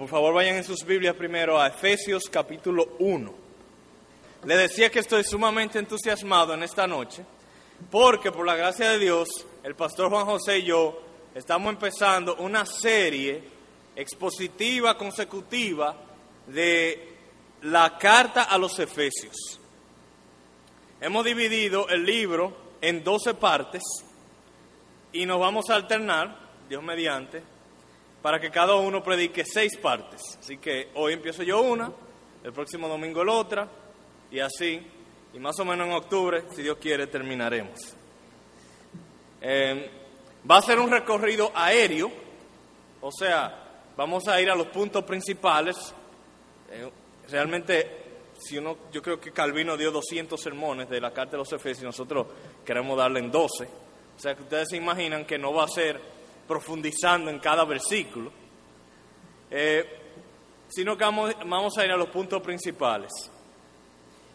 Por favor, vayan en sus Biblias primero a Efesios capítulo 1. Le decía que estoy sumamente entusiasmado en esta noche, porque por la gracia de Dios, el pastor Juan José y yo estamos empezando una serie expositiva consecutiva de la carta a los Efesios. Hemos dividido el libro en 12 partes y nos vamos a alternar, Dios mediante, para que cada uno predique seis partes. Así que hoy empiezo yo una, el próximo domingo la otra, y así, y más o menos en octubre, si Dios quiere, terminaremos. Eh, va a ser un recorrido aéreo, o sea, vamos a ir a los puntos principales. Eh, realmente, si uno, yo creo que Calvino dio 200 sermones de la carta de los Efesios, nosotros queremos darle en 12. O sea, que ustedes se imaginan que no va a ser profundizando en cada versículo, eh, sino que vamos, vamos a ir a los puntos principales.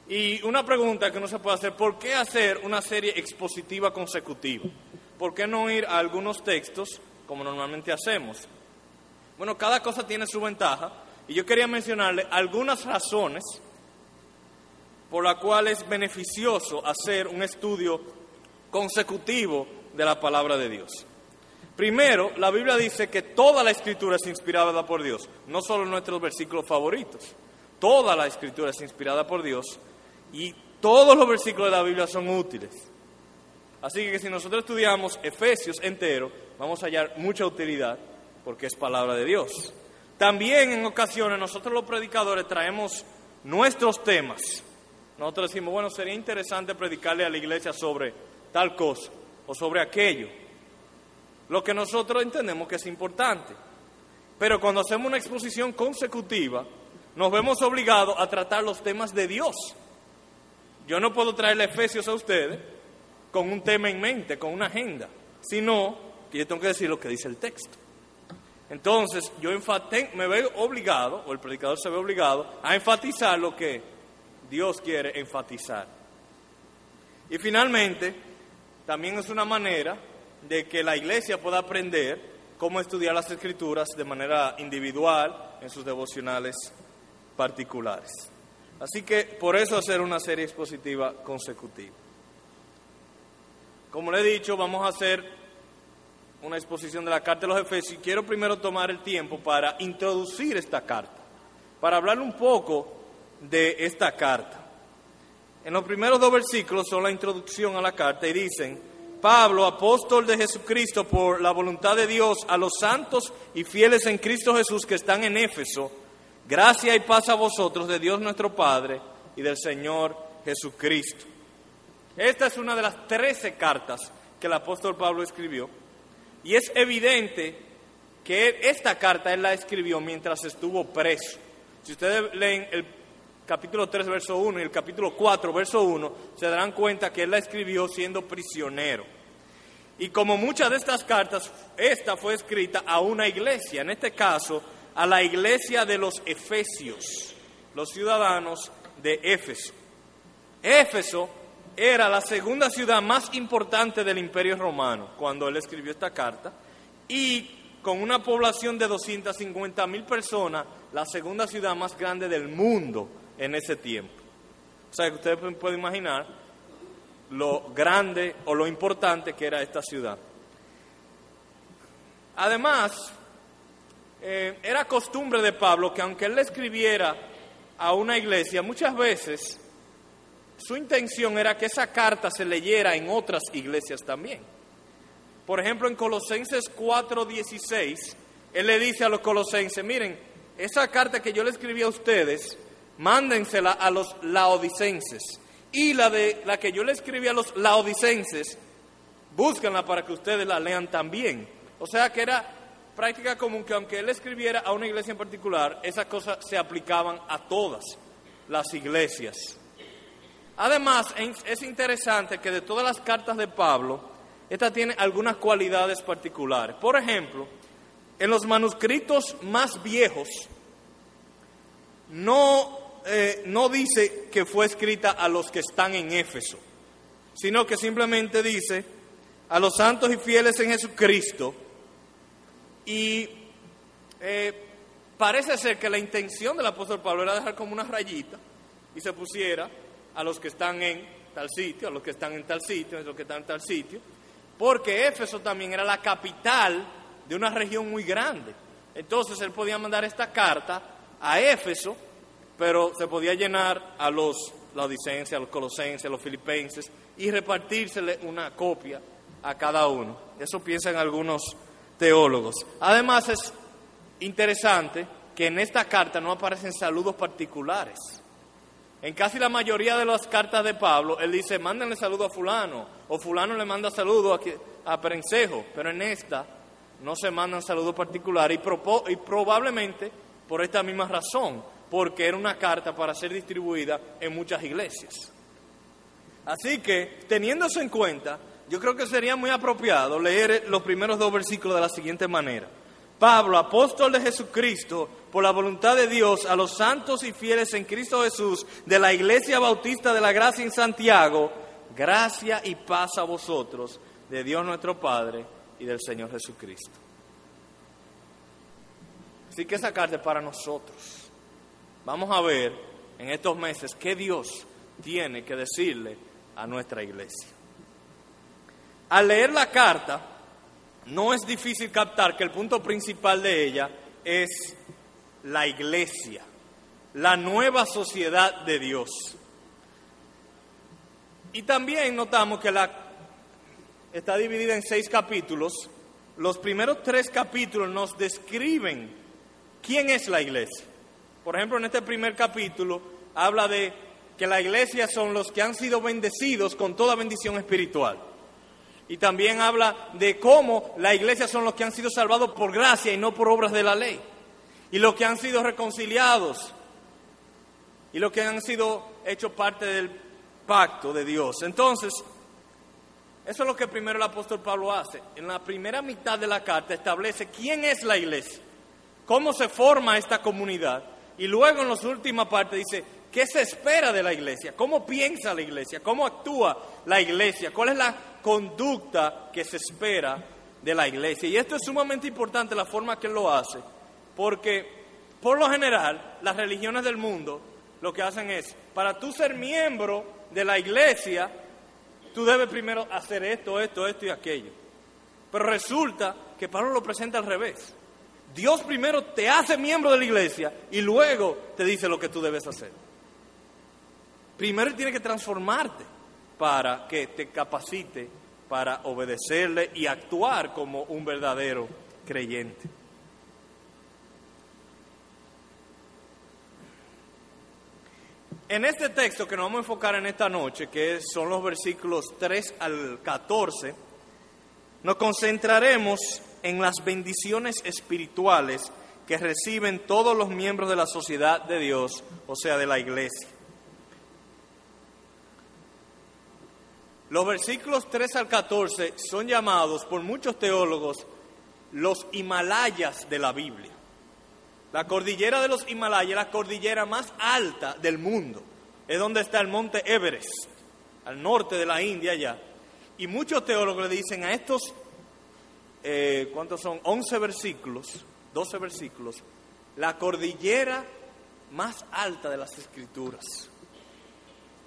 Y una pregunta que no se puede hacer, ¿por qué hacer una serie expositiva consecutiva? ¿Por qué no ir a algunos textos como normalmente hacemos? Bueno, cada cosa tiene su ventaja y yo quería mencionarle algunas razones por las cuales es beneficioso hacer un estudio consecutivo de la palabra de Dios. Primero, la Biblia dice que toda la escritura es inspirada por Dios, no solo nuestros versículos favoritos. Toda la escritura es inspirada por Dios y todos los versículos de la Biblia son útiles. Así que si nosotros estudiamos Efesios entero, vamos a hallar mucha utilidad porque es palabra de Dios. También en ocasiones nosotros los predicadores traemos nuestros temas. Nosotros decimos, bueno, sería interesante predicarle a la iglesia sobre tal cosa o sobre aquello lo que nosotros entendemos que es importante. Pero cuando hacemos una exposición consecutiva, nos vemos obligados a tratar los temas de Dios. Yo no puedo traerle Efesios a ustedes con un tema en mente, con una agenda, sino que yo tengo que decir lo que dice el texto. Entonces, yo me veo obligado, o el predicador se ve obligado, a enfatizar lo que Dios quiere enfatizar. Y finalmente, también es una manera de que la iglesia pueda aprender cómo estudiar las escrituras de manera individual en sus devocionales particulares. Así que por eso hacer una serie expositiva consecutiva. Como le he dicho, vamos a hacer una exposición de la carta de los Efesios y quiero primero tomar el tiempo para introducir esta carta, para hablar un poco de esta carta. En los primeros dos versículos son la introducción a la carta y dicen, Pablo, apóstol de Jesucristo por la voluntad de Dios, a los santos y fieles en Cristo Jesús que están en Éfeso, gracia y paz a vosotros de Dios nuestro Padre y del Señor Jesucristo. Esta es una de las trece cartas que el apóstol Pablo escribió y es evidente que esta carta él la escribió mientras estuvo preso. Si ustedes leen el capítulo 3, verso 1 y el capítulo 4, verso 1, se darán cuenta que él la escribió siendo prisionero. Y como muchas de estas cartas, esta fue escrita a una iglesia, en este caso a la iglesia de los Efesios, los ciudadanos de Éfeso. Éfeso era la segunda ciudad más importante del imperio romano cuando él escribió esta carta y con una población de 250 mil personas, la segunda ciudad más grande del mundo en ese tiempo. O sea, que ustedes pueden imaginar lo grande o lo importante que era esta ciudad. Además, eh, era costumbre de Pablo que aunque él le escribiera a una iglesia, muchas veces su intención era que esa carta se leyera en otras iglesias también. Por ejemplo, en Colosenses 4:16, él le dice a los colosenses, miren, esa carta que yo le escribí a ustedes, mándensela a los laodicenses. Y la, de, la que yo le escribí a los laodicenses, búsquenla para que ustedes la lean también. O sea que era práctica común que aunque él escribiera a una iglesia en particular, esas cosas se aplicaban a todas las iglesias. Además, es interesante que de todas las cartas de Pablo, esta tiene algunas cualidades particulares. Por ejemplo, en los manuscritos más viejos, no eh, no dice que fue escrita a los que están en Éfeso, sino que simplemente dice a los santos y fieles en Jesucristo. Y eh, parece ser que la intención del apóstol Pablo era dejar como una rayita y se pusiera a los que están en tal sitio, a los que están en tal sitio, a los que están en tal sitio, porque Éfeso también era la capital de una región muy grande. Entonces él podía mandar esta carta a Éfeso, pero se podía llenar a los laodicenses, a los colosenses, a los filipenses y repartírsele una copia a cada uno. Eso piensan algunos teólogos. Además es interesante que en esta carta no aparecen saludos particulares. En casi la mayoría de las cartas de Pablo, él dice, mándenle saludo a fulano, o fulano le manda saludo a, a pero en esta no se mandan saludos particulares y, y probablemente por esta misma razón, porque era una carta para ser distribuida en muchas iglesias. Así que, teniéndose en cuenta, yo creo que sería muy apropiado leer los primeros dos versículos de la siguiente manera. Pablo, apóstol de Jesucristo, por la voluntad de Dios, a los santos y fieles en Cristo Jesús, de la Iglesia Bautista de la Gracia en Santiago, gracia y paz a vosotros, de Dios nuestro Padre y del Señor Jesucristo. Así que esa carta es para nosotros. Vamos a ver en estos meses qué Dios tiene que decirle a nuestra iglesia. Al leer la carta, no es difícil captar que el punto principal de ella es la iglesia, la nueva sociedad de Dios. Y también notamos que la está dividida en seis capítulos. Los primeros tres capítulos nos describen quién es la iglesia. Por ejemplo, en este primer capítulo habla de que la iglesia son los que han sido bendecidos con toda bendición espiritual. Y también habla de cómo la iglesia son los que han sido salvados por gracia y no por obras de la ley. Y los que han sido reconciliados. Y los que han sido hechos parte del pacto de Dios. Entonces, eso es lo que primero el apóstol Pablo hace. En la primera mitad de la carta establece quién es la iglesia, cómo se forma esta comunidad. Y luego en la última parte dice qué se espera de la iglesia, cómo piensa la iglesia, cómo actúa la iglesia, cuál es la conducta que se espera de la iglesia. Y esto es sumamente importante la forma que lo hace, porque por lo general las religiones del mundo lo que hacen es, para tú ser miembro de la iglesia, tú debes primero hacer esto, esto, esto y aquello. Pero resulta que Pablo lo presenta al revés. Dios primero te hace miembro de la iglesia y luego te dice lo que tú debes hacer. Primero tiene que transformarte para que te capacite para obedecerle y actuar como un verdadero creyente. En este texto que nos vamos a enfocar en esta noche, que son los versículos 3 al 14, nos concentraremos en las bendiciones espirituales que reciben todos los miembros de la sociedad de Dios, o sea, de la iglesia. Los versículos 3 al 14 son llamados por muchos teólogos los Himalayas de la Biblia. La cordillera de los Himalayas es la cordillera más alta del mundo. Es donde está el monte Everest, al norte de la India allá. Y muchos teólogos le dicen a estos, eh, ¿cuántos son? 11 versículos, 12 versículos, la cordillera más alta de las escrituras.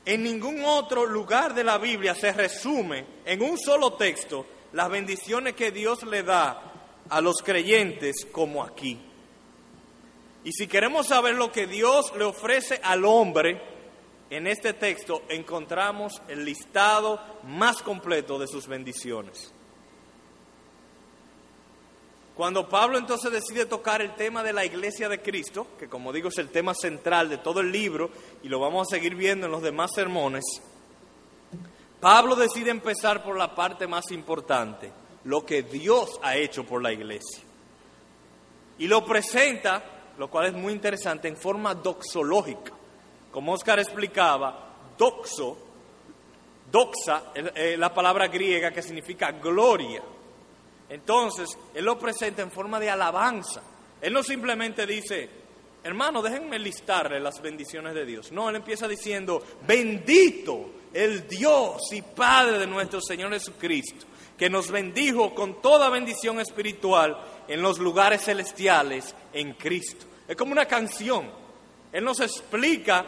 En ningún otro lugar de la Biblia se resume en un solo texto las bendiciones que Dios le da a los creyentes como aquí. Y si queremos saber lo que Dios le ofrece al hombre, en este texto encontramos el listado más completo de sus bendiciones. Cuando Pablo entonces decide tocar el tema de la iglesia de Cristo, que como digo es el tema central de todo el libro y lo vamos a seguir viendo en los demás sermones, Pablo decide empezar por la parte más importante, lo que Dios ha hecho por la iglesia. Y lo presenta lo cual es muy interesante, en forma doxológica. Como Oscar explicaba, doxo, doxa, es la palabra griega que significa gloria. Entonces, él lo presenta en forma de alabanza. Él no simplemente dice, hermano, déjenme listarle las bendiciones de Dios. No, él empieza diciendo, bendito el Dios y Padre de nuestro Señor Jesucristo, que nos bendijo con toda bendición espiritual en los lugares celestiales en Cristo Es como una canción. Él nos explica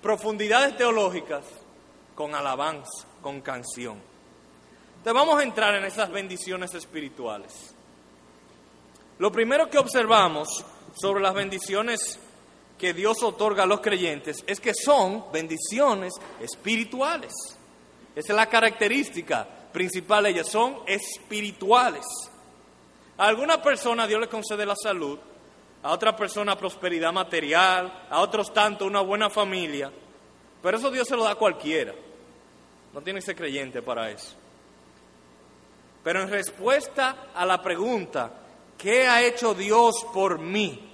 profundidades teológicas con alabanza, con canción. Entonces vamos a entrar en esas bendiciones espirituales. Lo primero que observamos sobre las bendiciones que Dios otorga a los creyentes es que son bendiciones espirituales. Esa es la característica principal de ellas, son espirituales. A alguna persona Dios le concede la salud, a otra persona prosperidad material, a otros tanto una buena familia, pero eso Dios se lo da a cualquiera. No tiene que ser creyente para eso. Pero en respuesta a la pregunta, ¿qué ha hecho Dios por mí?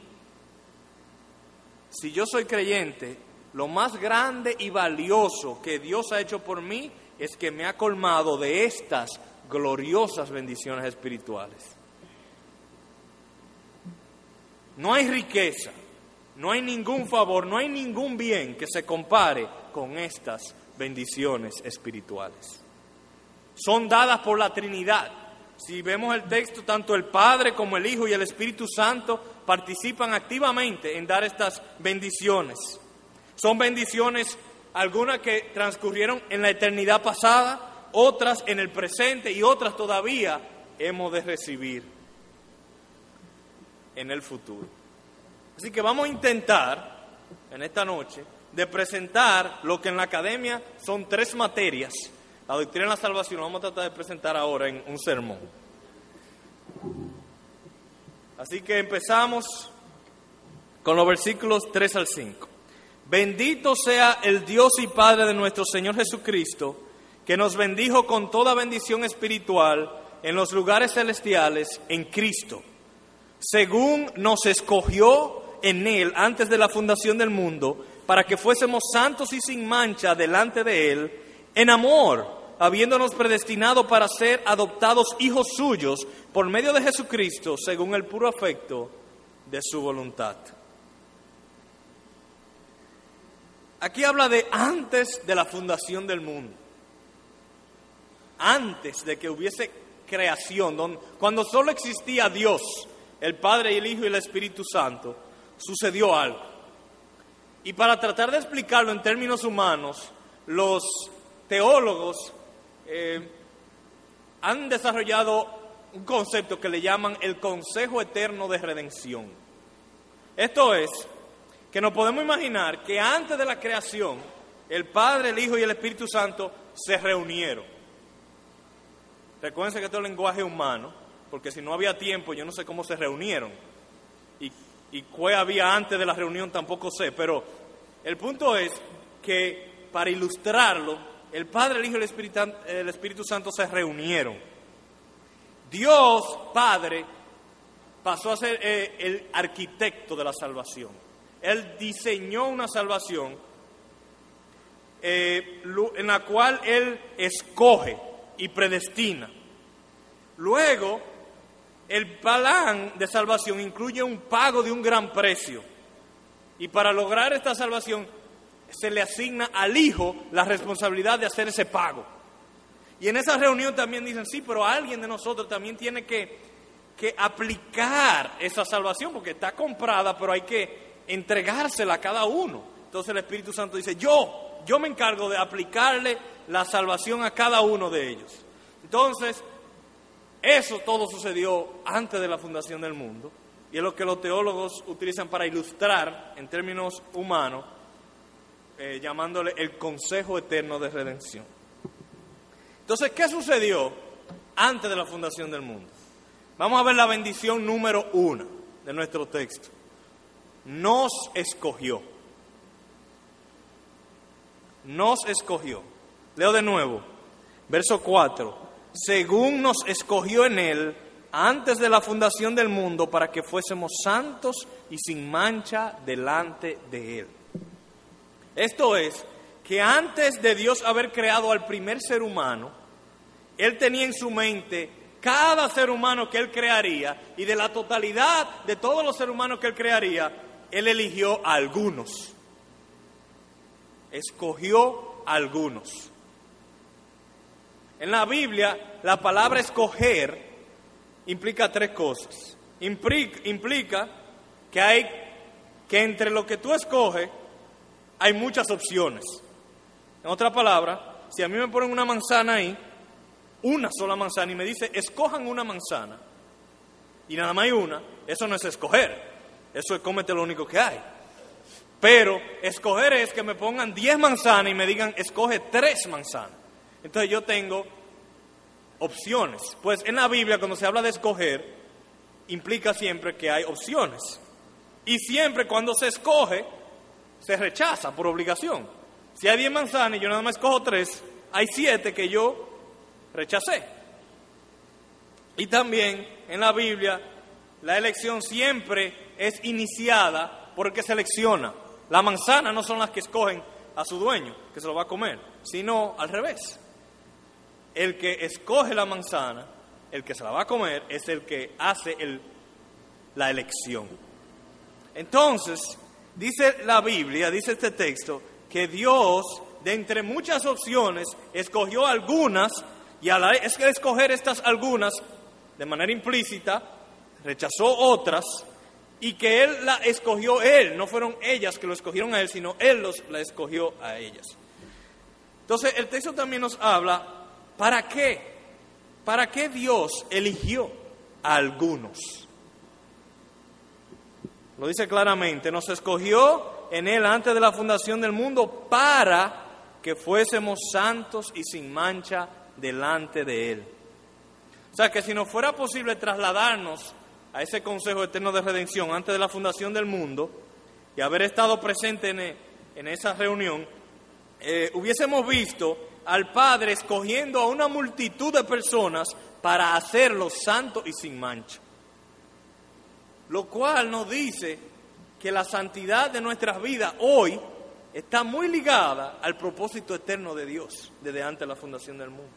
Si yo soy creyente, lo más grande y valioso que Dios ha hecho por mí es que me ha colmado de estas gloriosas bendiciones espirituales. No hay riqueza, no hay ningún favor, no hay ningún bien que se compare con estas bendiciones espirituales. Son dadas por la Trinidad. Si vemos el texto, tanto el Padre como el Hijo y el Espíritu Santo participan activamente en dar estas bendiciones. Son bendiciones algunas que transcurrieron en la eternidad pasada, otras en el presente y otras todavía hemos de recibir en el futuro. Así que vamos a intentar en esta noche de presentar lo que en la academia son tres materias. La doctrina de la salvación lo vamos a tratar de presentar ahora en un sermón. Así que empezamos con los versículos 3 al 5. Bendito sea el Dios y Padre de nuestro Señor Jesucristo, que nos bendijo con toda bendición espiritual en los lugares celestiales en Cristo, según nos escogió en Él antes de la fundación del mundo, para que fuésemos santos y sin mancha delante de Él, en amor, habiéndonos predestinado para ser adoptados hijos suyos por medio de Jesucristo, según el puro afecto de su voluntad. Aquí habla de antes de la fundación del mundo, antes de que hubiese creación, cuando solo existía Dios, el Padre y el Hijo y el Espíritu Santo, sucedió algo. Y para tratar de explicarlo en términos humanos, los teólogos eh, han desarrollado un concepto que le llaman el Consejo Eterno de Redención. Esto es, que nos podemos imaginar que antes de la creación, el Padre, el Hijo y el Espíritu Santo se reunieron. Recuerden que esto es lenguaje humano, porque si no había tiempo, yo no sé cómo se reunieron. Y y qué había antes de la reunión tampoco sé, pero el punto es que para ilustrarlo, el Padre, el Hijo y el Espíritu, el Espíritu Santo se reunieron. Dios Padre pasó a ser eh, el arquitecto de la salvación. Él diseñó una salvación eh, en la cual Él escoge y predestina. Luego, el plan de salvación incluye un pago de un gran precio. Y para lograr esta salvación se le asigna al Hijo la responsabilidad de hacer ese pago. Y en esa reunión también dicen, sí, pero alguien de nosotros también tiene que, que aplicar esa salvación, porque está comprada, pero hay que entregársela a cada uno. Entonces el Espíritu Santo dice, yo, yo me encargo de aplicarle la salvación a cada uno de ellos. Entonces, eso todo sucedió antes de la fundación del mundo y es lo que los teólogos utilizan para ilustrar en términos humanos, eh, llamándole el consejo eterno de redención. Entonces, ¿qué sucedió antes de la fundación del mundo? Vamos a ver la bendición número uno de nuestro texto. Nos escogió. Nos escogió. Leo de nuevo, verso 4 según nos escogió en Él antes de la fundación del mundo para que fuésemos santos y sin mancha delante de Él. Esto es, que antes de Dios haber creado al primer ser humano, Él tenía en su mente cada ser humano que Él crearía y de la totalidad de todos los seres humanos que Él crearía, Él eligió a algunos. Escogió a algunos. En la Biblia, la palabra escoger implica tres cosas. Implica, que hay que entre lo que tú escoges hay muchas opciones. En otra palabra, si a mí me ponen una manzana ahí, una sola manzana, y me dice, escojan una manzana, y nada más hay una, eso no es escoger, eso es cómete lo único que hay. Pero escoger es que me pongan 10 manzanas y me digan, escoge tres manzanas. Entonces yo tengo opciones. Pues en la Biblia cuando se habla de escoger, implica siempre que hay opciones. Y siempre cuando se escoge, se rechaza por obligación. Si hay 10 manzanas y yo nada más escojo tres, hay siete que yo rechacé. Y también en la Biblia la elección siempre es iniciada por el que selecciona. La manzana no son las que escogen a su dueño, que se lo va a comer, sino al revés. El que escoge la manzana, el que se la va a comer, es el que hace la elección. Entonces, dice la Biblia, dice este texto, que Dios, de entre muchas opciones, escogió algunas y a la es que escoger estas algunas de manera implícita, rechazó otras y que Él la escogió Él, no fueron ellas que lo escogieron a Él, sino Él los, la escogió a ellas. Entonces el texto también nos habla, ¿para qué? ¿Para qué Dios eligió a algunos? Lo dice claramente, nos escogió en Él antes de la fundación del mundo para que fuésemos santos y sin mancha delante de Él. O sea que si nos fuera posible trasladarnos a ese Consejo Eterno de Redención antes de la fundación del mundo y haber estado presente en, en esa reunión, eh, hubiésemos visto al Padre escogiendo a una multitud de personas para hacerlos santos y sin mancha. Lo cual nos dice que la santidad de nuestras vidas hoy está muy ligada al propósito eterno de Dios desde antes de la fundación del mundo.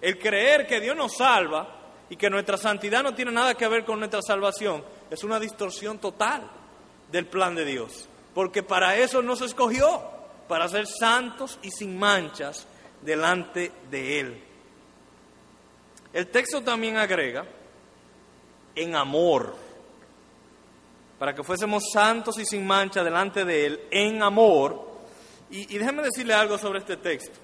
El creer que Dios nos salva y que nuestra santidad no tiene nada que ver con nuestra salvación es una distorsión total del plan de Dios. Porque para eso nos escogió, para ser santos y sin manchas delante de Él. El texto también agrega en amor, para que fuésemos santos y sin mancha delante de Él, en amor. Y, déjeme decirle algo sobre este texto.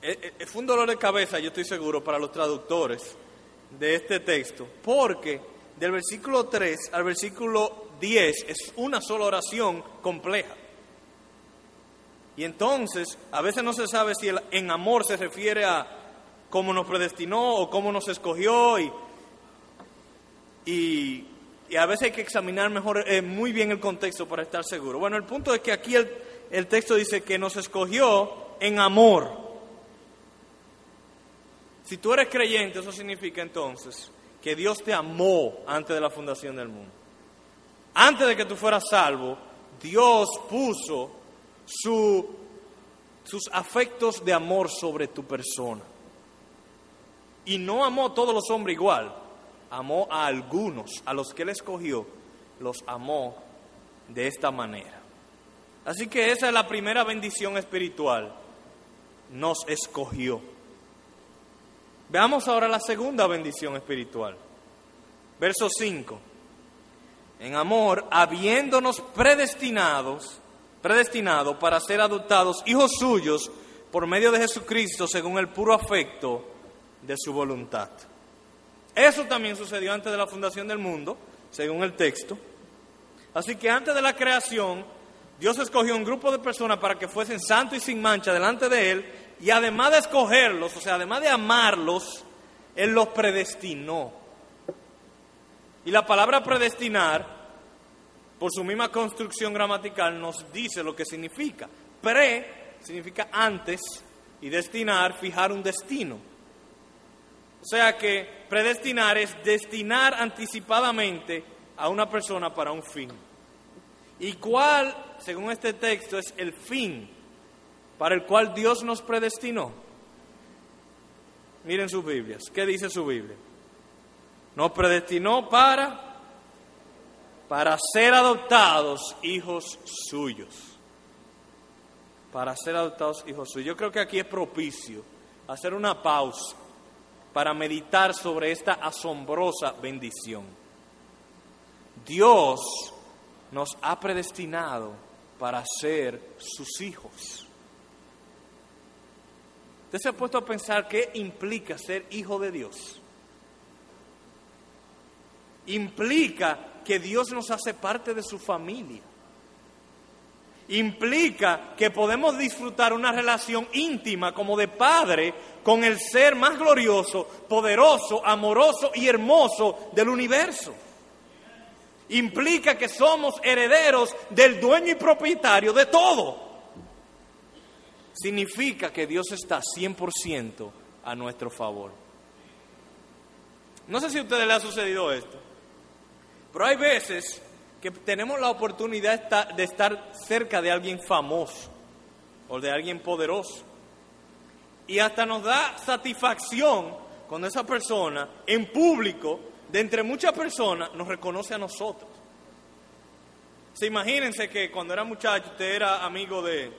Eh, eh, fue un dolor de cabeza, yo estoy seguro, para los traductores de este texto, porque del versículo 3 al versículo 10 es una sola oración compleja. Y entonces, a veces no se sabe si el en amor se refiere a cómo nos predestinó o cómo nos escogió y, y, a veces hay que examinar mejor, eh, muy bien el contexto para estar seguro. Bueno, el punto es que aquí el, el texto dice que nos escogió en amor. Si tú eres creyente, eso significa entonces que Dios te amó antes de la fundación del mundo. Antes de que tú fueras salvo, Dios puso sus afectos de amor sobre tu persona. Y no amó a todos los hombres igual, amó a algunos, a los que Él escogió, los amó de esta manera. Así que esa es la primera bendición espiritual. Nos escogió. Veamos ahora la segunda bendición espiritual. Verso 5. En amor, habiéndonos predestinados, predestinado para ser adoptados hijos suyos por medio de Jesucristo según el puro afecto de su voluntad. Eso también sucedió antes de la fundación del mundo, según el texto. Así que antes de la creación, Dios escogió un grupo de personas para que fuesen santos y sin mancha delante de Él y además de escogerlos, o sea, además de amarlos, Él los predestinó. Y la palabra predestinar, por su misma construcción gramatical, nos dice lo que significa. Pre significa antes y destinar, fijar un destino. O sea que predestinar es destinar anticipadamente a una persona para un fin. ¿Y cuál, según este texto, es el fin para el cual Dios nos predestinó. Miren sus Biblias. ¿Qué dice su Biblia? Nos predestinó para para ser adoptados hijos suyos. Para ser adoptados hijos suyos. Yo creo que aquí es propicio hacer una pausa para meditar sobre esta asombrosa bendición. Dios nos ha predestinado para ser sus hijos. ¿Usted se ha puesto a pensar qué implica ser hijo de Dios? Implica que Dios nos hace parte de su familia. Implica que podemos disfrutar una relación íntima como de padre con el ser más glorioso, poderoso, amoroso y hermoso del universo. Implica que somos herederos del dueño y propietario de todo. Significa que Dios está 100% a nuestro favor. No sé si a ustedes les ha sucedido esto, pero hay veces que tenemos la oportunidad de estar cerca de alguien famoso o de alguien poderoso. Y hasta nos da satisfacción cuando esa persona en público, de entre muchas personas, nos reconoce a nosotros. Se imagínense que cuando era muchacho usted era amigo de,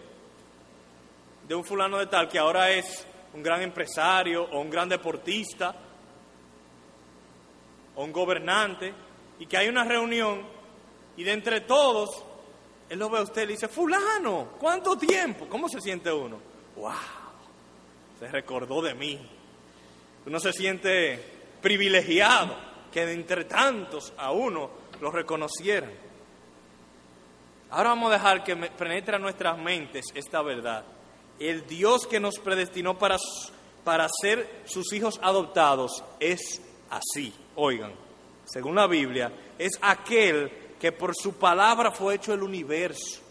de un fulano de tal que ahora es un gran empresario o un gran deportista o un gobernante y que hay una reunión y de entre todos, él lo ve a usted y le dice, fulano, ¿cuánto tiempo? ¿Cómo se siente uno? ¡Wow! Se recordó de mí. Uno se siente privilegiado que de entre tantos a uno lo reconocieran. Ahora vamos a dejar que penetre a nuestras mentes esta verdad. El Dios que nos predestinó para, para ser sus hijos adoptados es así. Oigan, según la Biblia, es aquel que por su palabra fue hecho el universo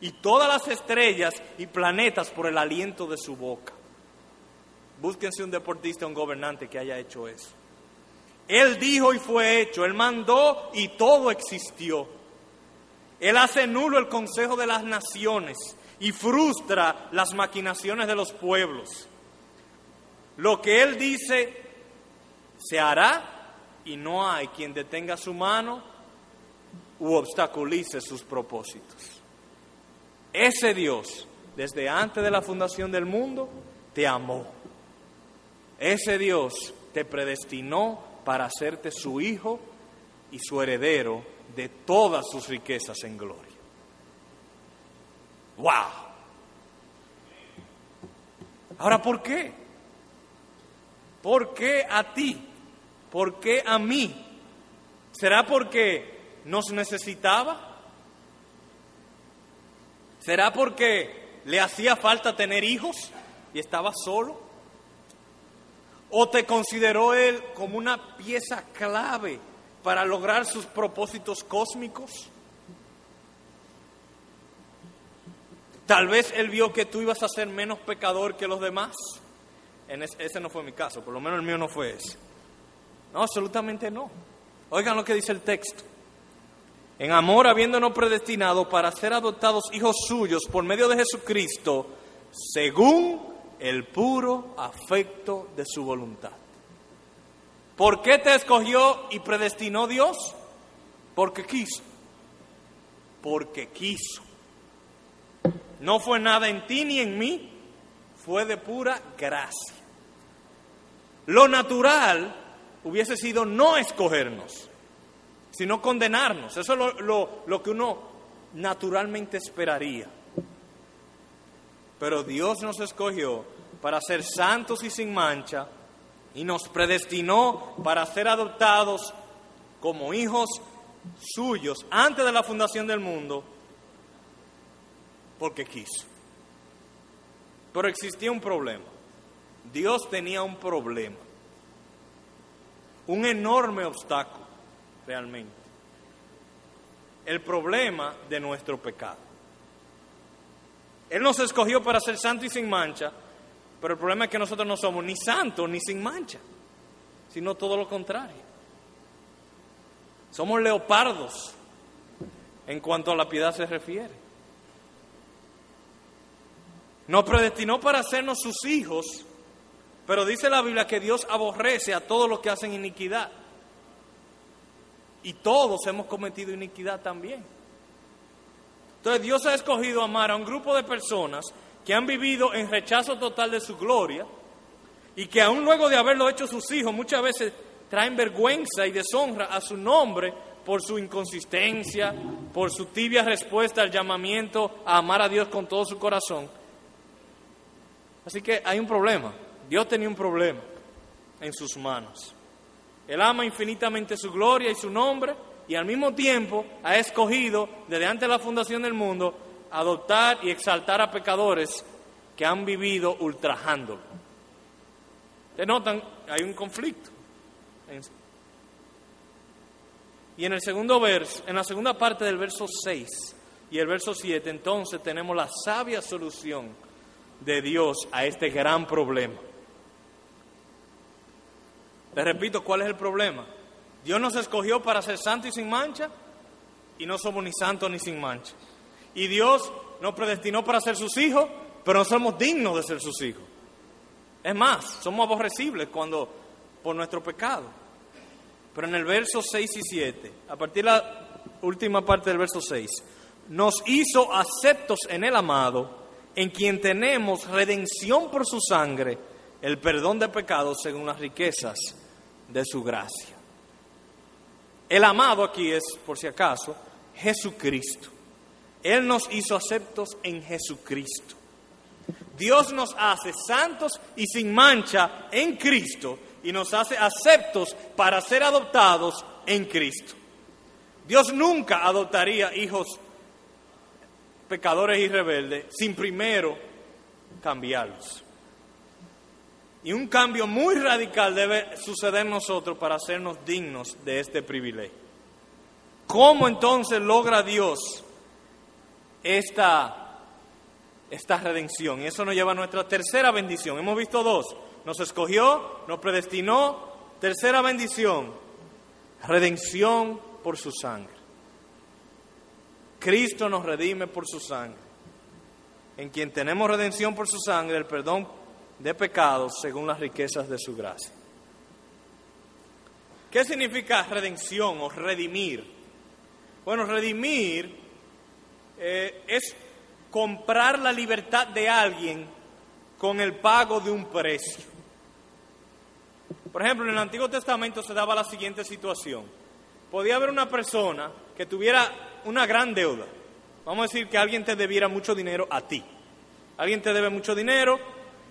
y todas las estrellas y planetas por el aliento de su boca. Búsquense un deportista, un gobernante que haya hecho eso. Él dijo y fue hecho, Él mandó y todo existió. Él hace nulo el consejo de las naciones y frustra las maquinaciones de los pueblos. Lo que Él dice se hará y no hay quien detenga su mano u obstaculice sus propósitos. Ese Dios, desde antes de la fundación del mundo, te amó. Ese Dios te predestinó para hacerte su hijo y su heredero de todas sus riquezas en gloria. ¡Wow! Ahora, ¿por qué? ¿Por qué a ti? ¿Por qué a mí? ¿Será porque nos necesitaba? ¿Será porque le hacía falta tener hijos y estaba solo? ¿O te consideró Él como una pieza clave para lograr sus propósitos cósmicos? Tal vez Él vio que tú ibas a ser menos pecador que los demás. En ese, no fue mi caso, por lo menos el mío no fue ese. No, absolutamente no. Oigan lo que dice el texto en amor habiéndonos predestinado para ser adoptados hijos suyos por medio de Jesucristo, según el puro afecto de su voluntad. ¿Por qué te escogió y predestinó Dios? Porque quiso. Porque quiso. No fue nada en ti ni en mí, fue de pura gracia. Lo natural hubiese sido no escogernos sino condenarnos. Eso es lo, que uno naturalmente esperaría. Pero Dios nos escogió para ser santos y sin mancha y nos predestinó para ser adoptados como hijos suyos antes de la fundación del mundo porque quiso. Pero existía un problema. Dios tenía un problema, un enorme obstáculo realmente. El problema de nuestro pecado. Él nos escogió para ser santo y sin mancha, pero el problema es que nosotros no somos ni santos ni sin mancha, sino todo lo contrario. Somos leopardos en cuanto a la piedad se refiere. Nos predestinó para hacernos sus hijos, pero dice la Biblia que Dios aborrece a todos los que hacen iniquidad. Y todos hemos cometido iniquidad también. Entonces Dios ha escogido amar a un grupo de personas que han vivido en rechazo total de su gloria y que aún luego de haberlo hecho sus hijos muchas veces traen vergüenza y deshonra a su nombre por su inconsistencia, por su tibia respuesta al llamamiento a amar a Dios con todo su corazón. Así que hay un problema. Dios tenía un problema en sus manos. Él ama infinitamente su gloria y su nombre y al mismo tiempo ha escogido desde antes de la fundación del mundo adoptar y exaltar a pecadores que han vivido ultrajándolo. ¿Te notan? Hay un conflicto. Y en el segundo verso, en la segunda parte del verso 6 y el verso 7, entonces tenemos la sabia solución de Dios a este gran problema. Les repito, ¿cuál es el problema? Dios nos escogió para ser santos y sin mancha y no somos ni santos ni sin mancha. Y Dios nos predestinó para ser sus hijos, pero no somos dignos de ser sus hijos. Es más, somos aborrecibles cuando por nuestro pecado. Pero en el verso 6 y 7, a partir de la última parte del verso 6, nos hizo aceptos en el amado, en quien tenemos redención por su sangre, el perdón de pecados según las riquezas de su gracia. El amado aquí es, por si acaso, Jesucristo. Él nos hizo aceptos en Jesucristo. Dios nos hace santos y sin mancha en Cristo y nos hace aceptos para ser adoptados en Cristo. Dios nunca adoptaría hijos pecadores y rebeldes sin primero cambiarlos. Y un cambio muy radical debe suceder en nosotros para hacernos dignos de este privilegio. ¿Cómo entonces logra Dios esta, esta redención? Y eso nos lleva a nuestra tercera bendición. Hemos visto dos nos escogió, nos predestinó. Tercera bendición, redención por su sangre. Cristo nos redime por su sangre. En quien tenemos redención por su sangre, el perdón de pecados según las riquezas de su gracia. ¿Qué significa redención o redimir? Bueno, redimir eh, es comprar la libertad de alguien con el pago de un precio. Por ejemplo, en el Antiguo Testamento se daba la siguiente situación. Podía haber una persona que tuviera una gran deuda. Vamos a decir que alguien te debiera mucho dinero a ti. Alguien te debe mucho dinero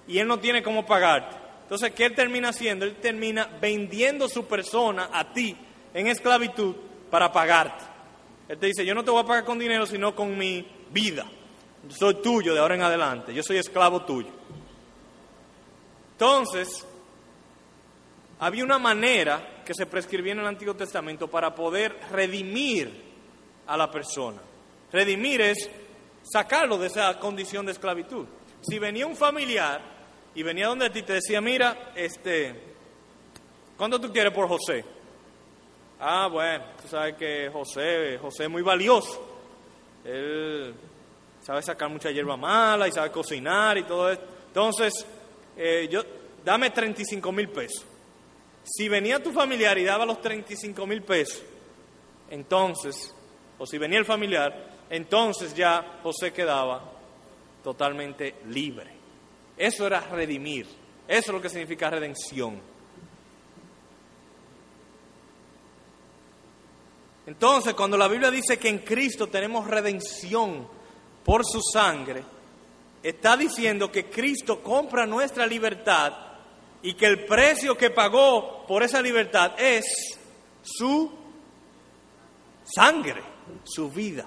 y él no tiene cómo pagarte. Entonces, ¿qué él termina haciendo? Él termina vendiendo su persona a ti en esclavitud para pagarte. Él te dice, yo no te voy a pagar con dinero, sino con mi vida. Yo soy tuyo de ahora en adelante. Yo soy esclavo tuyo. Entonces, había una manera que se prescribía en el Antiguo Testamento para poder redimir a la persona. Redimir es sacarlo de esa condición de esclavitud. Si venía un familiar y venía donde ti te decía, mira, este, ¿cuánto tú quieres por José? Ah, bueno, tú sabes que José, José es muy valioso. Él sabe sacar mucha hierba mala y sabe cocinar y todo eso. Entonces, eh, yo, dame 35 mil pesos. Si venía tu familiar y daba los 35 mil pesos, entonces, o si venía el familiar, entonces ya José quedaba totalmente libre. Eso era redimir. Eso es lo que significa redención. Entonces, cuando la Biblia dice que en Cristo tenemos redención por su sangre, está diciendo que Cristo compra nuestra libertad y que el precio que pagó por esa libertad es su sangre, su vida.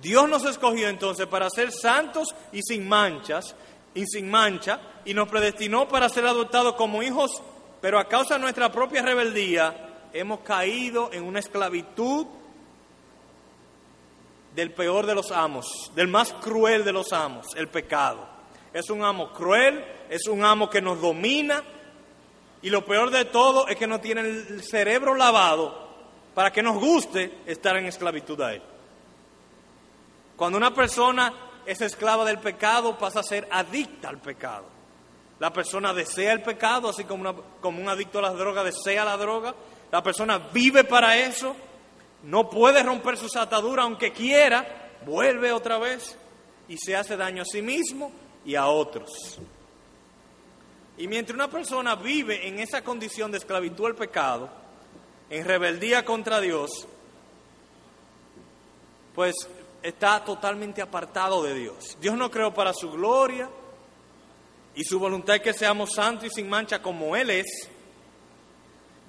Dios nos escogió entonces para ser santos y sin manchas, y sin mancha, y nos predestinó para ser adoptados como hijos, pero a causa de nuestra propia rebeldía hemos caído en una esclavitud del peor de los amos, del más cruel de los amos, el pecado. Es un amo cruel, es un amo que nos domina y lo peor de todo es que no tiene el cerebro lavado para que nos guste estar en esclavitud a él. Cuando una persona es esclava del pecado pasa a ser adicta al pecado. La persona desea el pecado, así como, como un adicto a las drogas desea la droga. La persona vive para eso, no puede romper sus ataduras aunque quiera, vuelve otra vez y se hace daño a sí mismo y a otros. Y mientras una persona vive en esa condición de esclavitud al pecado, en rebeldía contra Dios, pues está totalmente apartado de Dios. Dios no creó para su gloria y su voluntad es que seamos santos y sin mancha como Él es,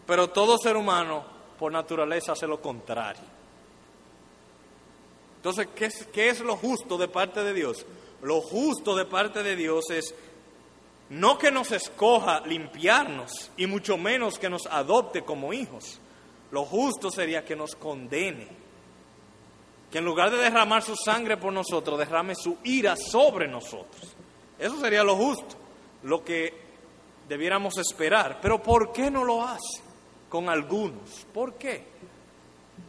pero todo ser humano por naturaleza hace lo contrario. Entonces, ¿qué es, ¿qué es lo justo de parte de Dios? Lo justo de parte de Dios es no que nos escoja limpiarnos y mucho menos que nos adopte como hijos. Lo justo sería que nos condene. Que en lugar de derramar su sangre por nosotros, derrame su ira sobre nosotros. Eso sería lo justo, lo que debiéramos esperar. Pero ¿por qué no lo hace con algunos? ¿Por qué?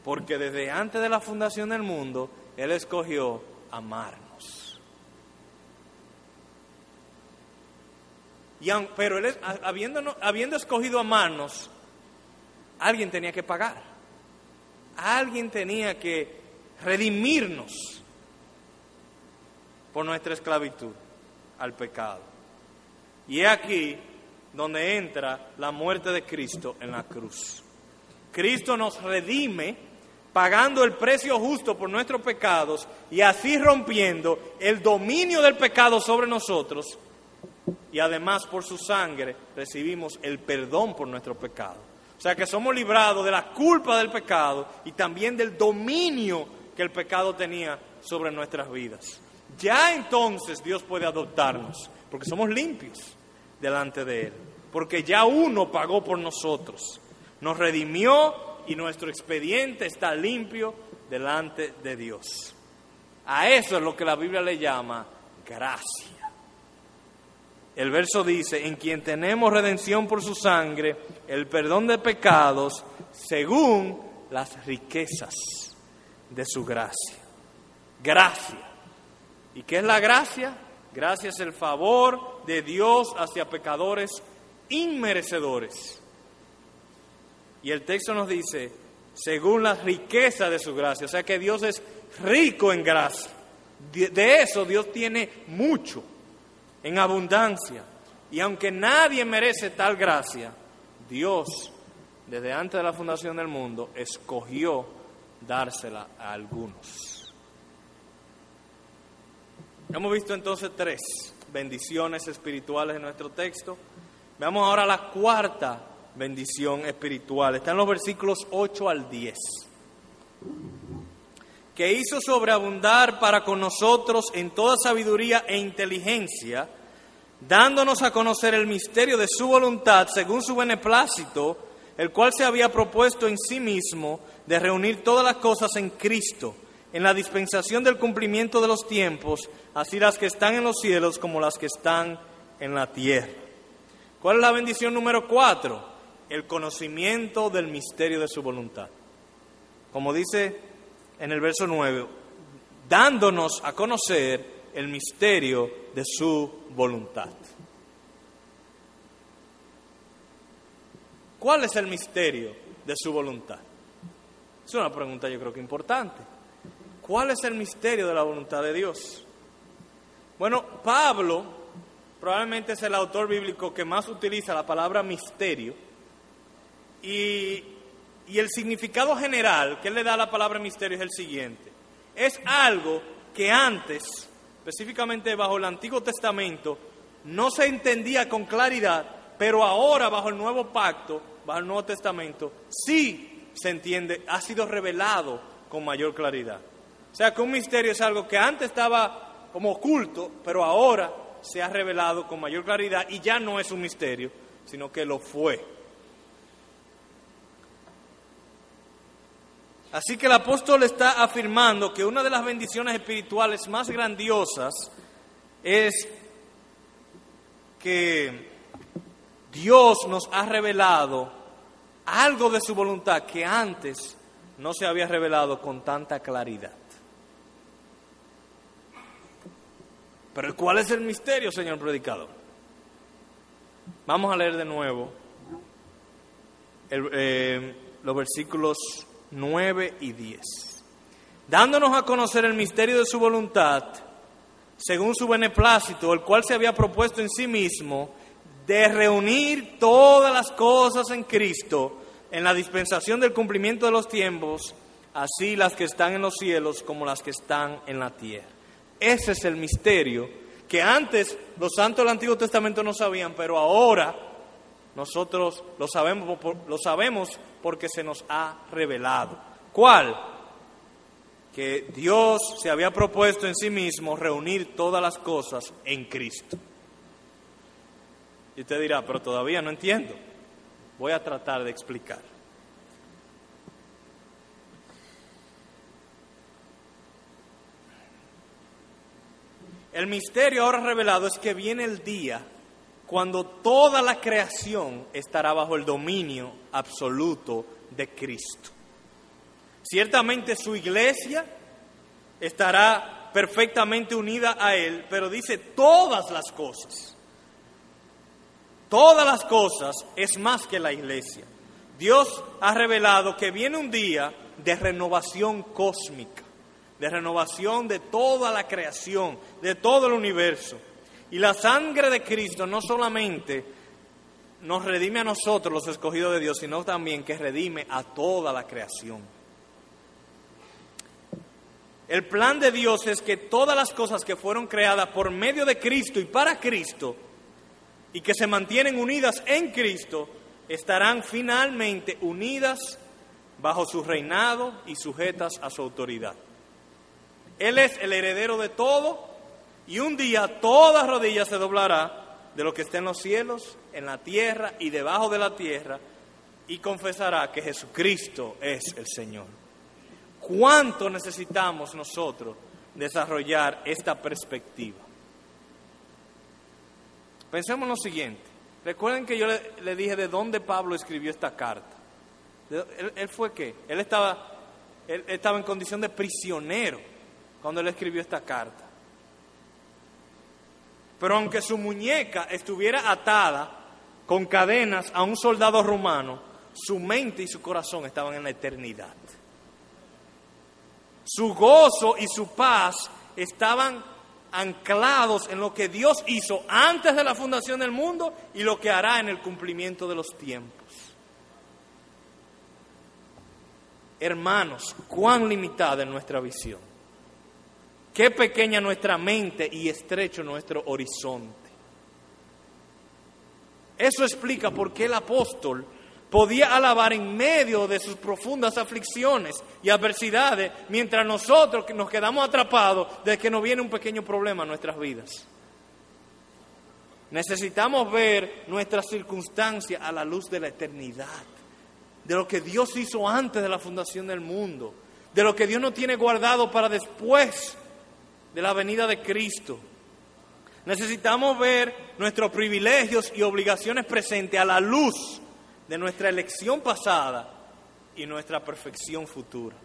Porque desde antes de la fundación del mundo, Él escogió amarnos. Y, pero Él, habiendo, habiendo escogido amarnos, alguien tenía que pagar. Alguien tenía que redimirnos por nuestra esclavitud al pecado. Y es aquí donde entra la muerte de Cristo en la cruz. Cristo nos redime pagando el precio justo por nuestros pecados y así rompiendo el dominio del pecado sobre nosotros y además por su sangre recibimos el perdón por nuestro pecado. O sea que somos librados de la culpa del pecado y también del dominio que el pecado tenía sobre nuestras vidas. Ya entonces Dios puede adoptarnos, porque somos limpios delante de Él, porque ya uno pagó por nosotros, nos redimió y nuestro expediente está limpio delante de Dios. A eso es lo que la Biblia le llama gracia. El verso dice, en quien tenemos redención por su sangre, el perdón de pecados, según las riquezas de su gracia. Gracia. ¿Y qué es la gracia? Gracia es el favor de Dios hacia pecadores inmerecedores. Y el texto nos dice, según la riqueza de su gracia, o sea que Dios es rico en gracia. De, eso Dios tiene mucho, en abundancia. Y aunque nadie merece tal gracia, Dios, desde antes de la fundación del mundo, escogió dársela a algunos. Hemos visto entonces tres bendiciones espirituales en nuestro texto. Veamos ahora la cuarta bendición espiritual. Está en los versículos 8 al 10. Que hizo sobreabundar para con nosotros en toda sabiduría e inteligencia, dándonos a conocer el misterio de su voluntad según su beneplácito, el cual se había propuesto en sí mismo de reunir todas las cosas en Cristo, en la dispensación del cumplimiento de los tiempos, así las que están en los cielos como las que están en la tierra. ¿Cuál es la bendición número cuatro? El conocimiento del misterio de su voluntad. Como dice en el verso 9, dándonos a conocer el misterio de su voluntad. ¿Cuál es el misterio de su voluntad? Es una pregunta yo creo que importante. ¿Cuál es el misterio de la voluntad de Dios? Bueno, Pablo probablemente es el autor bíblico que más utiliza la palabra misterio y, y el significado general que él le da a la palabra misterio es el siguiente. Es algo que antes, específicamente bajo el Antiguo Testamento, no se entendía con claridad, pero ahora bajo el Nuevo Pacto, bajo el Nuevo Testamento, sí se entiende, ha sido revelado con mayor claridad. O sea que un misterio es algo que antes estaba como oculto, pero ahora se ha revelado con mayor claridad y ya no es un misterio, sino que lo fue. Así que el apóstol está afirmando que una de las bendiciones espirituales más grandiosas es que Dios nos ha revelado algo de su voluntad que antes no se había revelado con tanta claridad. Pero ¿cuál es el misterio, señor predicador? Vamos a leer de nuevo eh, los versículos 9 y 10. Dándonos a conocer el misterio de su voluntad, según su beneplácito, el cual se había propuesto en sí mismo, de reunir todas las cosas en Cristo en la dispensación del cumplimiento de los tiempos, así las que están en los cielos como las que están en la tierra. Ese es el misterio que antes los santos del Antiguo Testamento no sabían, pero ahora nosotros lo sabemos, lo sabemos porque se nos ha revelado. ¿Cuál? Que Dios se había propuesto en sí mismo reunir todas las cosas en Cristo. Y usted dirá, pero todavía no entiendo. Voy a tratar de explicar. El misterio ahora revelado es que viene el día cuando toda la creación estará bajo el dominio absoluto de Cristo. Ciertamente su iglesia estará perfectamente unida a Él, pero dice todas las cosas. Todas las cosas es más que la iglesia. Dios ha revelado que viene un día de renovación cósmica, de renovación de toda la creación, de todo el universo. Y la sangre de Cristo no solamente nos redime a nosotros, los escogidos de Dios, sino también que redime a toda la creación. El plan de Dios es que todas las cosas que fueron creadas por medio de Cristo y para Cristo, y que se mantienen unidas en Cristo, estarán finalmente unidas bajo su reinado y sujetas a su autoridad. Él es el heredero de todo y un día toda rodilla se doblará de lo que está en los cielos, en la tierra y debajo de la tierra, y confesará que Jesucristo es el Señor. ¿Cuánto necesitamos nosotros desarrollar esta perspectiva? Pensemos en lo siguiente. Recuerden que yo le, dije de dónde Pablo escribió esta carta. Él, fue qué? Él estaba, él estaba en condición de prisionero cuando él escribió esta carta. Pero aunque su muñeca estuviera atada con cadenas a un soldado romano, su mente y su corazón estaban en la eternidad. Su gozo y su paz estaban anclados en lo que Dios hizo antes de la fundación del mundo y lo que hará en el cumplimiento de los tiempos. Hermanos, cuán limitada es nuestra visión. Qué pequeña nuestra mente y estrecho nuestro horizonte. Eso explica por qué el apóstol podía alabar en medio de sus profundas aflicciones y adversidades, mientras nosotros nos quedamos atrapados de que nos viene un pequeño problema en nuestras vidas. Necesitamos ver nuestras circunstancias a la luz de la eternidad, de lo que Dios hizo antes de la fundación del mundo, de lo que Dios nos tiene guardado para después de la venida de Cristo. Necesitamos ver nuestros privilegios y obligaciones presentes a la luz de nuestra elección pasada y nuestra perfección futura.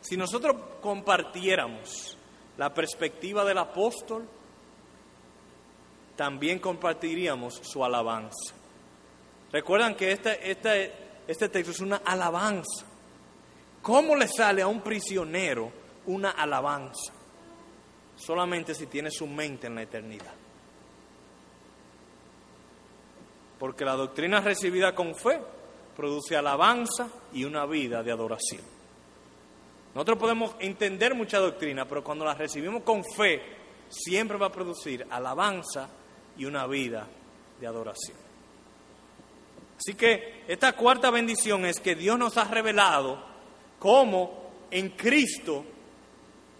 Si nosotros compartiéramos la perspectiva del apóstol, también compartiríamos su alabanza. Recuerdan que este, este, este texto es una alabanza. ¿Cómo le sale a un prisionero una alabanza? solamente si tiene su mente en la eternidad. Porque la doctrina recibida con fe produce alabanza y una vida de adoración. Nosotros podemos entender mucha doctrina, pero cuando la recibimos con fe, siempre va a producir alabanza y una vida de adoración. Así que esta cuarta bendición es que Dios nos ha revelado cómo en Cristo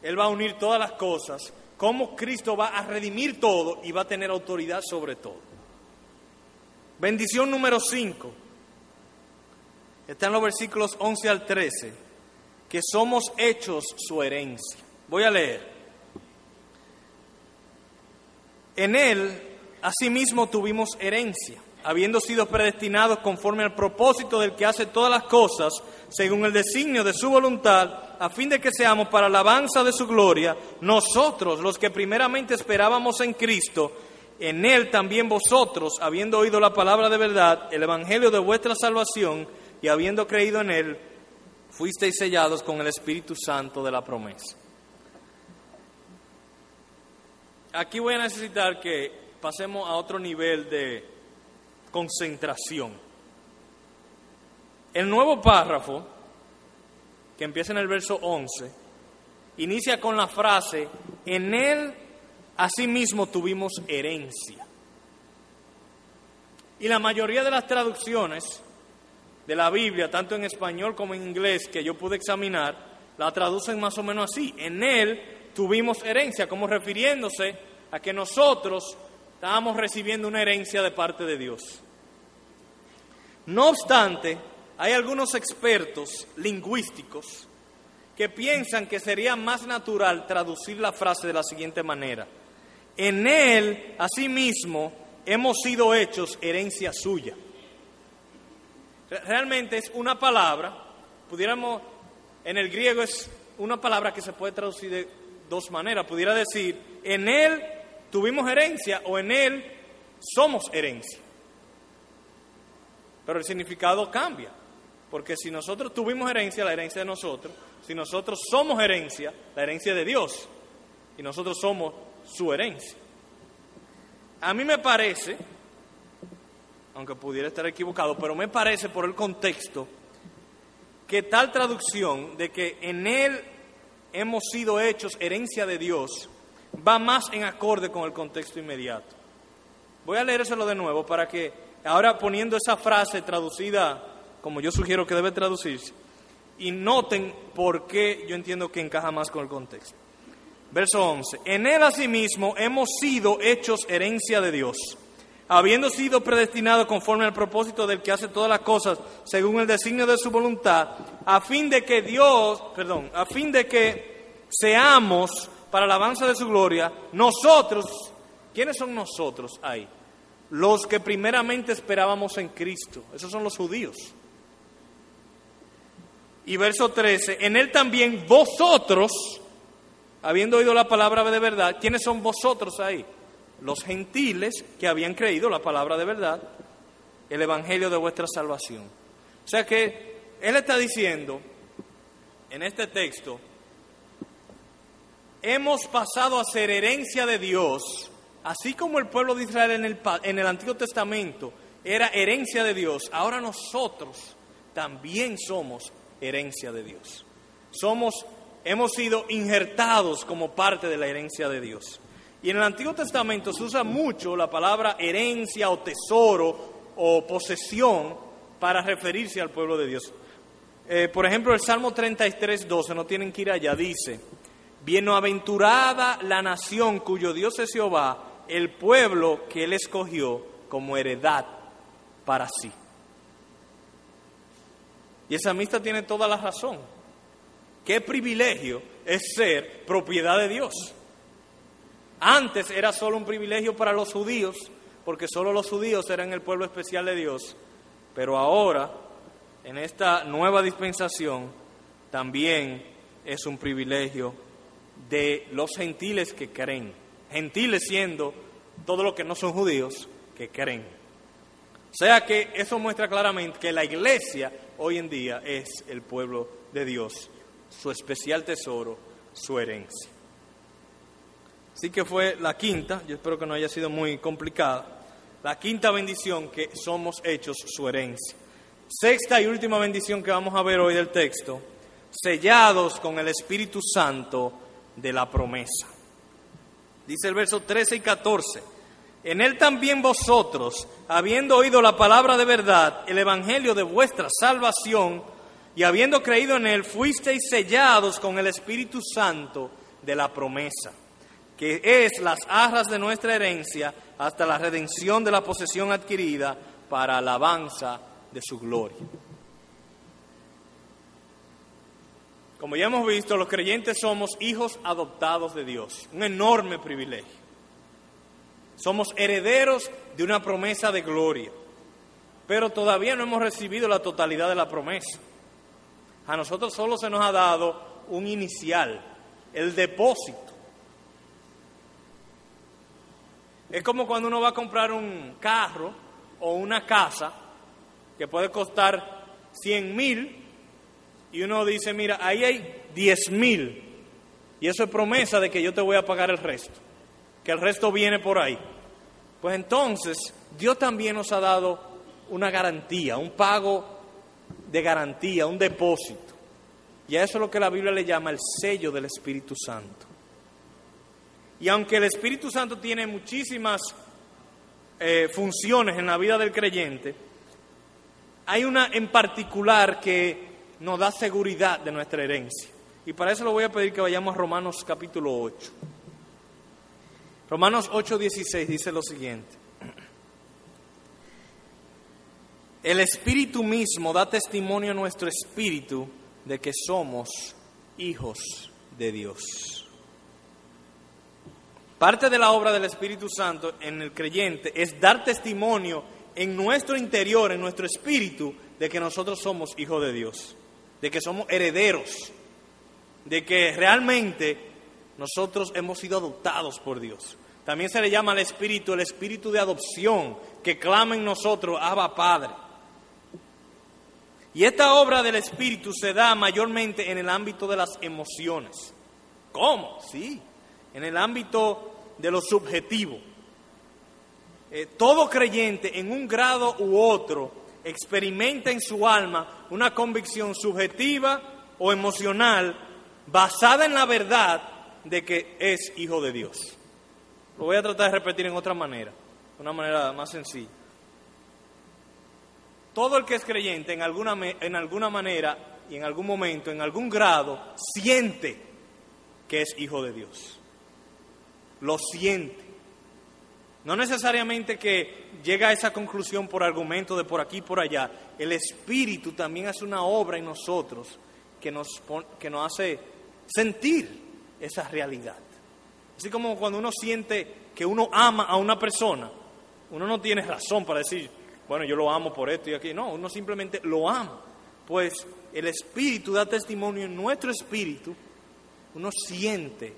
él va a unir todas las cosas, cómo Cristo va a redimir todo y va a tener autoridad sobre todo. Bendición número 5. Está en los versículos 11 al 13, que somos hechos su herencia. Voy a leer. En él, asimismo, tuvimos herencia habiendo sido predestinados conforme al propósito del que hace todas las cosas, según el designio de su voluntad, a fin de que seamos para alabanza de su gloria, nosotros los que primeramente esperábamos en Cristo, en Él también vosotros, habiendo oído la palabra de verdad, el Evangelio de vuestra salvación, y habiendo creído en Él, fuisteis sellados con el Espíritu Santo de la promesa. Aquí voy a necesitar que pasemos a otro nivel de concentración. El nuevo párrafo, que empieza en el verso 11, inicia con la frase, en él asimismo tuvimos herencia. Y la mayoría de las traducciones de la Biblia, tanto en español como en inglés, que yo pude examinar, la traducen más o menos así. En él tuvimos herencia, como refiriéndose a que nosotros estábamos recibiendo una herencia de parte de Dios. No obstante, hay algunos expertos lingüísticos que piensan que sería más natural traducir la frase de la siguiente manera. En él, asimismo, hemos sido hechos herencia suya. Realmente es una palabra, pudiéramos, en el griego es una palabra que se puede traducir de dos maneras. Pudiera decir, en él tuvimos herencia o en él somos herencia. Pero el significado cambia. Porque si nosotros tuvimos herencia, la herencia de nosotros, si nosotros somos herencia, la herencia de Dios, y nosotros somos su herencia. A mí me parece, aunque pudiera estar equivocado, pero me parece por el contexto, que tal traducción de que en Él hemos sido hechos herencia de Dios va más en acorde con el contexto inmediato. Voy a leérselo de nuevo para que ahora poniendo esa frase traducida como yo sugiero que debe traducirse, y noten por qué yo entiendo que encaja más con el contexto. Verso 11. En él asimismo hemos sido hechos herencia de Dios, habiendo sido predestinados conforme al propósito del que hace todas las cosas según el designio de su voluntad, a fin de que Dios, perdón, a fin de que seamos para la alabanza de su gloria, nosotros, ¿quiénes son nosotros ahí? Los que primeramente esperábamos en Cristo, esos son los judíos. Y verso 13, en él también vosotros, habiendo oído la palabra de verdad, ¿quiénes son vosotros ahí? Los gentiles que habían creído la palabra de verdad, el evangelio de vuestra salvación. O sea que él está diciendo en este texto, hemos pasado a ser herencia de Dios, así como el pueblo de Israel en el, en el Antiguo Testamento era herencia de Dios, ahora nosotros también somos herencia de Dios. Somos, hemos sido injertados como parte de la herencia de Dios. Y en el Antiguo Testamento se usa mucho la palabra herencia o tesoro o posesión para referirse al pueblo de Dios. Eh, por ejemplo, el Salmo 33, 12, no tienen que ir allá, dice, Bienaventurada la nación cuyo Dios es Jehová, el pueblo que él escogió como heredad para sí. Y esa amistad tiene toda la razón. Qué privilegio es ser propiedad de Dios. Antes era solo un privilegio para los judíos, porque solo los judíos eran el pueblo especial de Dios. Pero ahora, en esta nueva dispensación, también es un privilegio de los gentiles que creen. Gentiles siendo todo lo que no son judíos que creen. O sea que eso muestra claramente que la iglesia hoy en día es el pueblo de Dios, su especial tesoro, su herencia. Así que fue la quinta, yo espero que no haya sido muy complicada, la quinta bendición que somos hechos su herencia. Sexta y última bendición que vamos a ver hoy del texto, sellados con el Espíritu Santo de la promesa. Dice el verso 13 y 14. En él también vosotros, habiendo oído la palabra de verdad, el evangelio de vuestra salvación, y habiendo creído en él, fuisteis sellados con el Espíritu Santo de la promesa, que es las arras de nuestra herencia hasta la redención de la posesión adquirida para alabanza de su gloria. Como ya hemos visto, los creyentes somos hijos adoptados de Dios, un enorme privilegio. Somos herederos de una promesa de gloria, pero todavía no hemos recibido la totalidad de la promesa. A nosotros solo se nos ha dado un inicial, el depósito. Es como cuando uno va a comprar un carro o una casa que puede costar 100 mil y uno dice, mira, ahí hay 10 mil y eso es promesa de que yo te voy a pagar el resto que el resto viene por ahí. Pues entonces Dios también nos ha dado una garantía, un pago de garantía, un depósito. Y a eso es lo que la Biblia le llama el sello del Espíritu Santo. Y aunque el Espíritu Santo tiene muchísimas eh, funciones en la vida del creyente, hay una en particular que nos da seguridad de nuestra herencia. Y para eso le voy a pedir que vayamos a Romanos capítulo 8. Romanos 8:16 dice lo siguiente. El Espíritu mismo da testimonio a nuestro espíritu de que somos hijos de Dios. Parte de la obra del Espíritu Santo en el creyente es dar testimonio en nuestro interior, en nuestro espíritu, de que nosotros somos hijos de Dios, de que somos herederos, de que realmente nosotros hemos sido adoptados por Dios. También se le llama al Espíritu el Espíritu de adopción, que clama en nosotros, Abba Padre. Y esta obra del Espíritu se da mayormente en el ámbito de las emociones. ¿Cómo? Sí, en el ámbito de lo subjetivo. Eh, todo creyente en un grado u otro experimenta en su alma una convicción subjetiva o emocional basada en la verdad de que es hijo de Dios. Lo voy a tratar de repetir en otra manera, de una manera más sencilla. Todo el que es creyente en alguna, en alguna manera y en algún momento, en algún grado, siente que es hijo de Dios lo siente. No necesariamente que llega a esa conclusión por argumento de por aquí y por allá. El Espíritu también hace una obra en nosotros que nos, que nos hace sentir esa realidad. Así como cuando uno siente que uno ama a una persona, uno no tiene razón para decir, bueno, yo lo amo por esto y aquí. No, uno simplemente lo ama. Pues el Espíritu da testimonio en nuestro espíritu, uno siente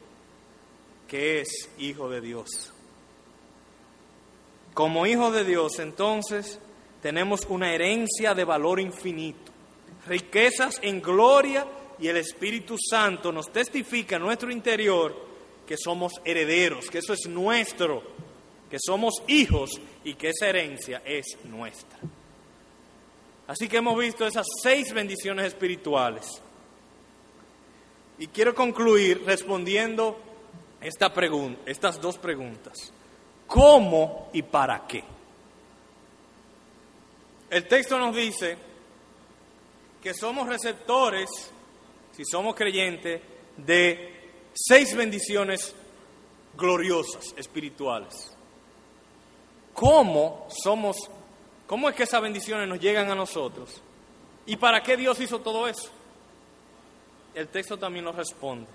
que es hijo de Dios. Como hijo de Dios, entonces, tenemos una herencia de valor infinito, riquezas en gloria y el Espíritu Santo nos testifica en nuestro interior que somos herederos, que eso es nuestro, que somos hijos y que esa herencia es nuestra. Así que hemos visto esas seis bendiciones espirituales. Y quiero concluir respondiendo esta estas dos preguntas. ¿Cómo y para qué? El texto nos dice que somos receptores, si somos creyentes, de seis bendiciones gloriosas, espirituales. ¿Cómo somos, cómo es que esas bendiciones nos llegan a nosotros? ¿Y para qué Dios hizo todo eso? El texto también nos responde.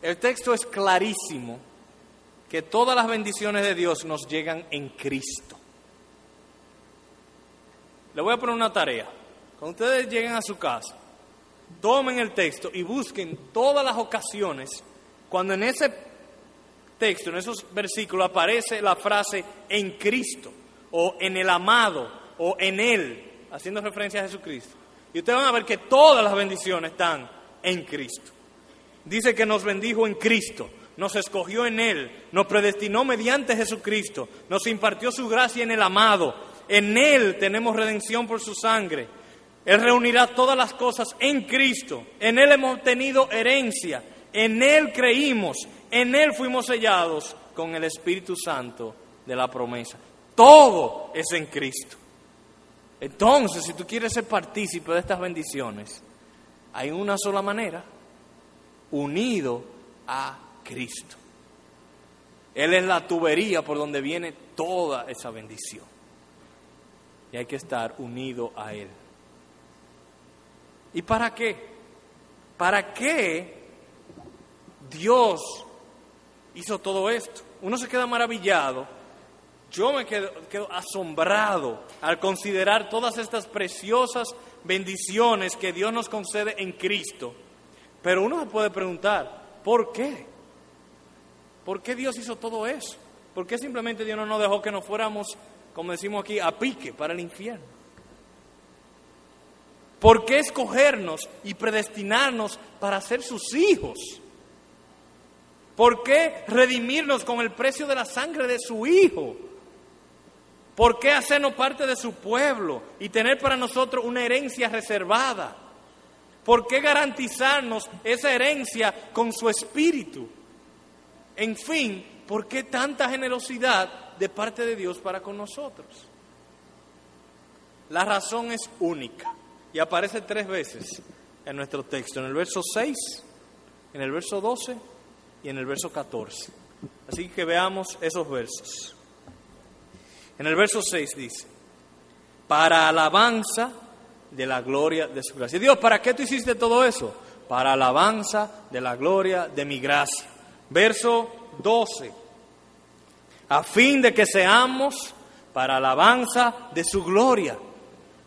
El texto es clarísimo que todas las bendiciones de Dios nos llegan en Cristo. Le voy a poner una tarea. Cuando ustedes lleguen a su casa, tomen el texto y busquen todas las ocasiones cuando en ese texto, en esos versículos, aparece la frase en Cristo o en el amado o en Él, haciendo referencia a Jesucristo. Y ustedes van a ver que todas las bendiciones están en Cristo. Dice que nos bendijo en Cristo, nos escogió en Él, nos predestinó mediante Jesucristo, nos impartió su gracia en el amado. En Él tenemos redención por su sangre. Él reunirá todas las cosas en Cristo. En Él hemos tenido herencia. En Él creímos. En Él fuimos sellados con el Espíritu Santo de la promesa. Todo es en Cristo. Entonces, si tú quieres ser partícipe de estas bendiciones, hay una sola manera unido a Cristo. Él es la tubería por donde viene toda esa bendición. Y hay que estar unido a Él. ¿Y para qué? ¿Para qué Dios hizo todo esto? Uno se queda maravillado. Yo me quedo, asombrado al considerar todas estas preciosas bendiciones que Dios nos concede en Cristo pero uno se puede preguntar, ¿por qué? ¿Por qué Dios hizo todo eso? ¿Por qué simplemente Dios no nos dejó que nos fuéramos, como decimos aquí, a pique para el infierno? ¿Por qué escogernos y predestinarnos para ser sus hijos? ¿Por qué redimirnos con el precio de la sangre de su Hijo? ¿Por qué hacernos parte de su pueblo y tener para nosotros una herencia reservada? ¿Por qué garantizarnos esa herencia con su espíritu? En fin, ¿por qué tanta generosidad de parte de Dios para con nosotros? La razón es única y aparece tres veces en nuestro texto, en el verso 6, en el verso 12 y en el verso 14. Así que veamos esos versos. En el verso 6 dice, para alabanza de la gloria de su gracia. Dios, ¿para qué tú hiciste todo eso? Para alabanza de la gloria de mi gracia. Verso 12, a fin de que seamos para alabanza de su gloria.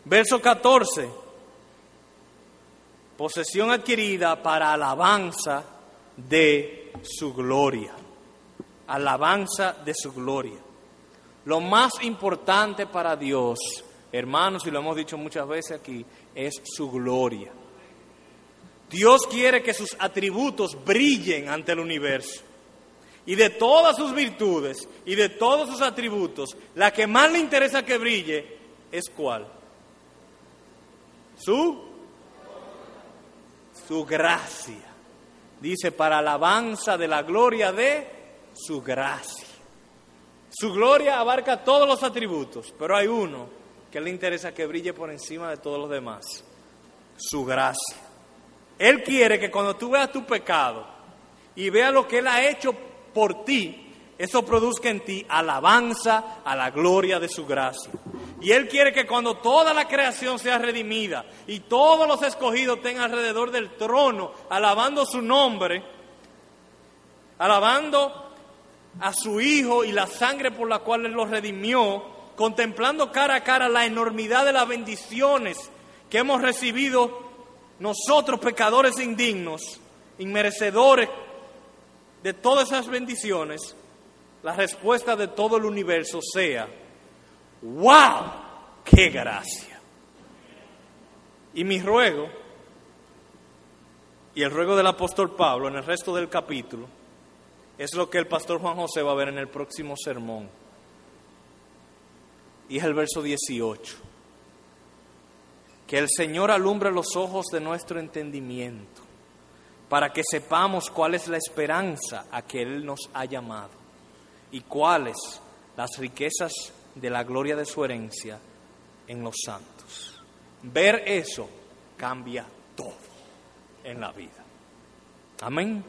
Verso 14, posesión adquirida para alabanza de su gloria. Alabanza de su gloria. Lo más importante para Dios, hermanos, y lo hemos dicho muchas veces aquí, es su gloria. Dios quiere que sus atributos brillen ante el universo. Y de todas sus virtudes y de todos sus atributos, la que más le interesa que brille es cuál? Su su gracia. Dice para alabanza de la gloria de su gracia. Su gloria abarca todos los atributos, pero hay uno que le interesa que brille por encima de todos los demás, su gracia. Él quiere que cuando tú veas tu pecado y veas lo que Él ha hecho por ti, eso produzca en ti alabanza a la gloria de su gracia. Y Él quiere que cuando toda la creación sea redimida y todos los escogidos estén alrededor del trono, alabando su nombre, alabando a su Hijo y la sangre por la cual Él los redimió, contemplando cara a cara la enormidad de las bendiciones que hemos recibido nosotros, pecadores indignos, inmerecedores de todas esas bendiciones, la respuesta de todo el universo sea, ¡wow! ¡Qué gracia! Y mi ruego, y el ruego del apóstol Pablo en el resto del capítulo, es lo que el pastor Juan José va a ver en el próximo sermón. Y es el verso 18. Que el Señor alumbre los ojos de nuestro entendimiento para que sepamos cuál es la esperanza a que Él nos ha llamado y cuáles las riquezas de la gloria de su herencia en los santos. Ver eso cambia todo en la vida. Amén.